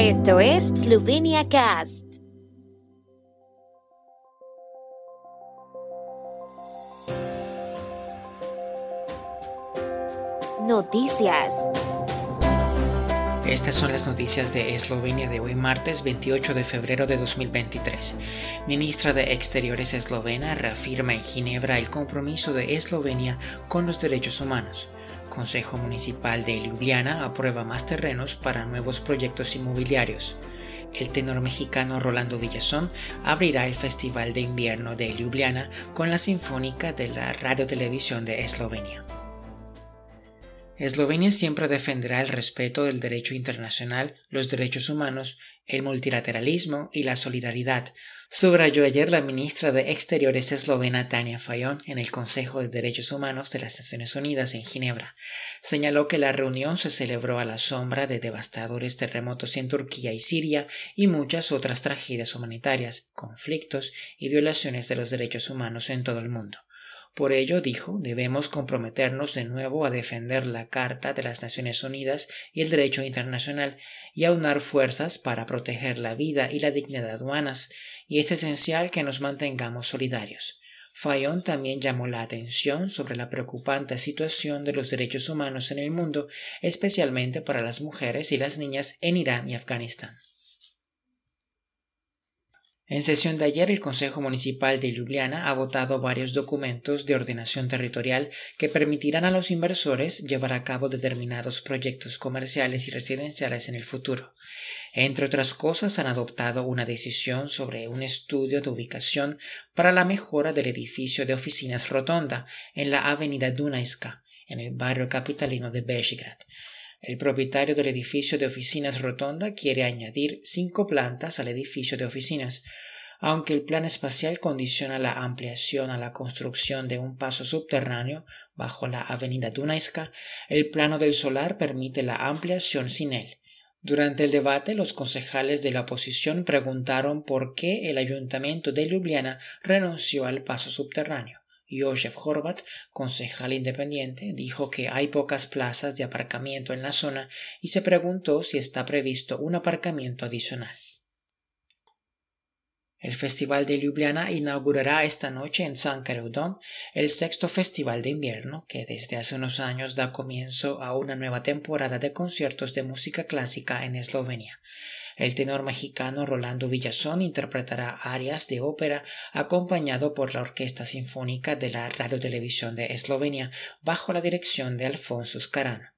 Esto es Slovenia Cast. Noticias. Estas son las noticias de Eslovenia de hoy martes 28 de febrero de 2023. Ministra de Exteriores eslovena reafirma en Ginebra el compromiso de Eslovenia con los derechos humanos. Consejo Municipal de Ljubljana aprueba más terrenos para nuevos proyectos inmobiliarios. El tenor mexicano Rolando Villazón abrirá el Festival de Invierno de Ljubljana con la Sinfónica de la Radio Televisión de Eslovenia. Eslovenia siempre defenderá el respeto del derecho internacional, los derechos humanos, el multilateralismo y la solidaridad, subrayó ayer la ministra de Exteriores eslovena Tania Fayon en el Consejo de Derechos Humanos de las Naciones Unidas en Ginebra. Señaló que la reunión se celebró a la sombra de devastadores terremotos en Turquía y Siria y muchas otras tragedias humanitarias, conflictos y violaciones de los derechos humanos en todo el mundo. Por ello, dijo, debemos comprometernos de nuevo a defender la Carta de las Naciones Unidas y el derecho internacional y a unar fuerzas para proteger la vida y la dignidad humanas, y es esencial que nos mantengamos solidarios. Fayon también llamó la atención sobre la preocupante situación de los derechos humanos en el mundo, especialmente para las mujeres y las niñas en Irán y Afganistán. En sesión de ayer, el Consejo Municipal de Ljubljana ha votado varios documentos de ordenación territorial que permitirán a los inversores llevar a cabo determinados proyectos comerciales y residenciales en el futuro. Entre otras cosas, han adoptado una decisión sobre un estudio de ubicación para la mejora del edificio de oficinas Rotonda en la avenida Dunajska, en el barrio capitalino de Bežigrad. El propietario del edificio de oficinas Rotonda quiere añadir cinco plantas al edificio de oficinas, aunque el plan espacial condiciona la ampliación a la construcción de un paso subterráneo bajo la avenida Dunajska, el plano del solar permite la ampliación sin él. Durante el debate, los concejales de la oposición preguntaron por qué el ayuntamiento de Ljubljana renunció al paso subterráneo. Josef Horvat, concejal independiente, dijo que hay pocas plazas de aparcamiento en la zona y se preguntó si está previsto un aparcamiento adicional. El Festival de Ljubljana inaugurará esta noche en San Dom el sexto festival de invierno que desde hace unos años da comienzo a una nueva temporada de conciertos de música clásica en Eslovenia. El tenor mexicano Rolando Villazón interpretará arias de ópera acompañado por la Orquesta Sinfónica de la Radio Televisión de Eslovenia bajo la dirección de Alfonso Scarano.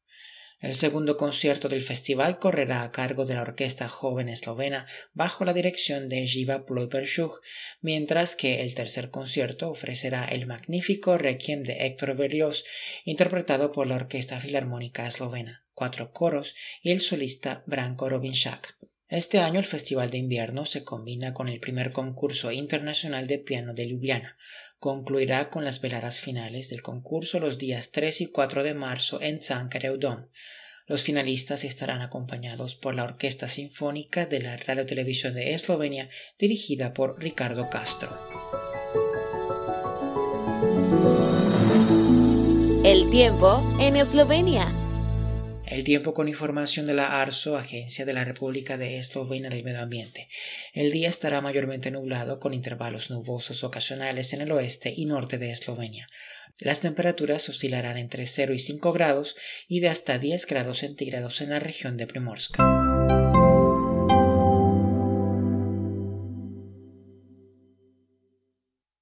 El segundo concierto del festival correrá a cargo de la Orquesta Joven Eslovena bajo la dirección de Jiva Plojperšuch, mientras que el tercer concierto ofrecerá el magnífico Requiem de Héctor Berlioz, interpretado por la Orquesta Filarmónica Eslovena, cuatro coros y el solista Branko Robinšak. Este año el Festival de Invierno se combina con el primer concurso internacional de piano de Ljubljana. Concluirá con las veladas finales del concurso los días 3 y 4 de marzo en Dom. Los finalistas estarán acompañados por la Orquesta Sinfónica de la Radio Televisión de Eslovenia dirigida por Ricardo Castro. El tiempo en Eslovenia. El tiempo con información de la ARSO, Agencia de la República de Eslovenia del Medio Ambiente. El día estará mayormente nublado con intervalos nubosos ocasionales en el oeste y norte de Eslovenia. Las temperaturas oscilarán entre 0 y 5 grados y de hasta 10 grados centígrados en la región de Primorska.